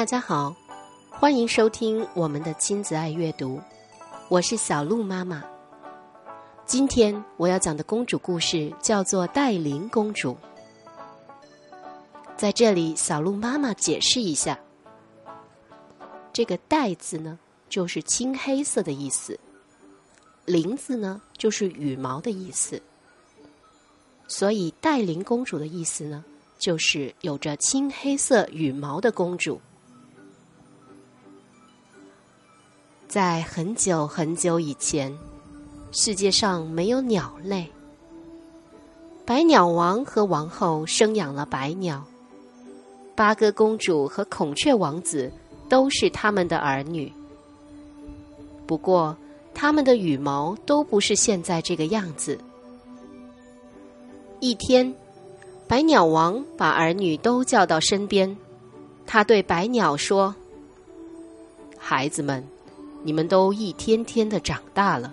大家好，欢迎收听我们的亲子爱阅读，我是小鹿妈妈。今天我要讲的公主故事叫做《戴琳公主》。在这里，小鹿妈妈解释一下，这个“戴”字呢，就是青黑色的意思；“绫”字呢，就是羽毛的意思。所以，戴琳公主的意思呢，就是有着青黑色羽毛的公主。在很久很久以前，世界上没有鸟类。百鸟王和王后生养了百鸟，八哥公主和孔雀王子都是他们的儿女。不过，他们的羽毛都不是现在这个样子。一天，百鸟王把儿女都叫到身边，他对百鸟说：“孩子们。”你们都一天天的长大了，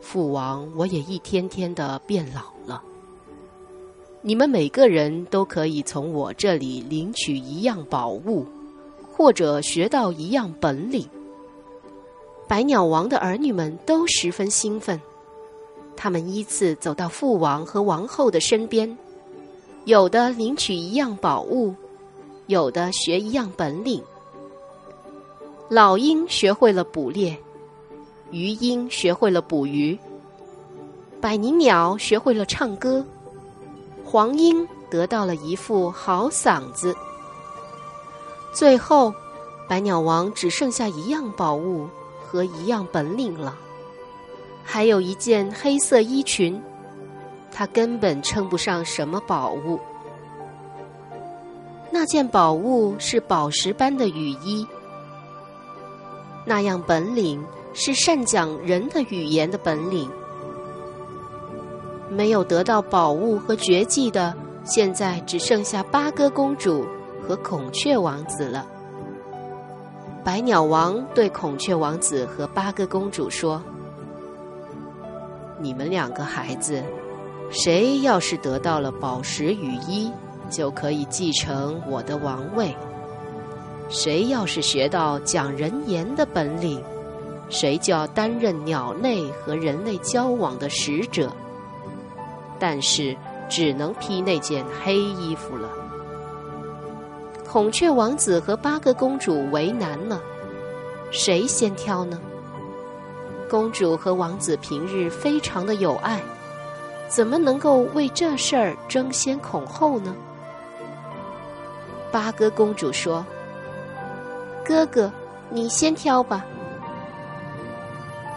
父王我也一天天的变老了。你们每个人都可以从我这里领取一样宝物，或者学到一样本领。百鸟王的儿女们都十分兴奋，他们依次走到父王和王后的身边，有的领取一样宝物，有的学一样本领。老鹰学会了捕猎，鱼鹰学会了捕鱼，百灵鸟学会了唱歌，黄莺得到了一副好嗓子。最后，百鸟王只剩下一样宝物和一样本领了，还有一件黑色衣裙，它根本称不上什么宝物。那件宝物是宝石般的雨衣。那样本领是善讲人的语言的本领。没有得到宝物和绝技的，现在只剩下八哥公主和孔雀王子了。百鸟王对孔雀王子和八哥公主说：“你们两个孩子，谁要是得到了宝石雨衣，就可以继承我的王位。”谁要是学到讲人言的本领，谁就要担任鸟类和人类交往的使者。但是只能披那件黑衣服了。孔雀王子和八个公主为难了，谁先挑呢？公主和王子平日非常的有爱，怎么能够为这事儿争先恐后呢？八哥公主说。哥哥，你先挑吧。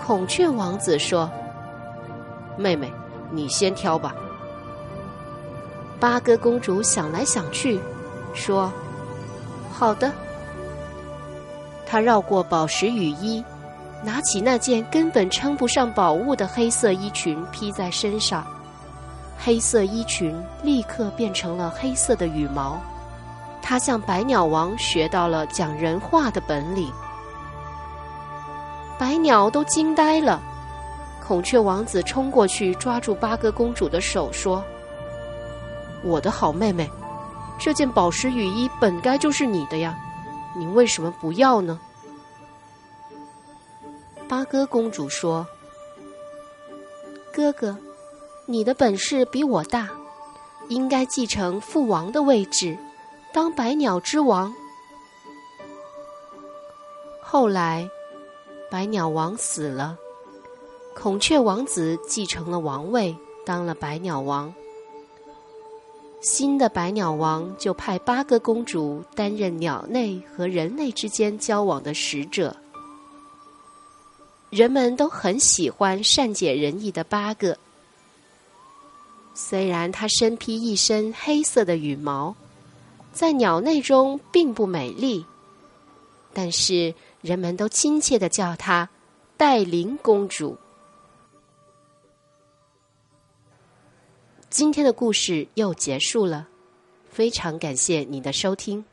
孔雀王子说：“妹妹，你先挑吧。”八哥公主想来想去，说：“好的。”她绕过宝石雨衣，拿起那件根本称不上宝物的黑色衣裙披在身上，黑色衣裙立刻变成了黑色的羽毛。他向百鸟王学到了讲人话的本领，百鸟都惊呆了。孔雀王子冲过去抓住八哥公主的手，说：“我的好妹妹，这件宝石雨衣本该就是你的呀，你为什么不要呢？”八哥公主说：“哥哥，你的本事比我大，应该继承父王的位置。”当百鸟之王。后来，百鸟王死了，孔雀王子继承了王位，当了百鸟王。新的百鸟王就派八个公主担任鸟类和人类之间交往的使者。人们都很喜欢善解人意的八个，虽然他身披一身黑色的羽毛。在鸟类中并不美丽，但是人们都亲切的叫她戴琳公主。今天的故事又结束了，非常感谢你的收听。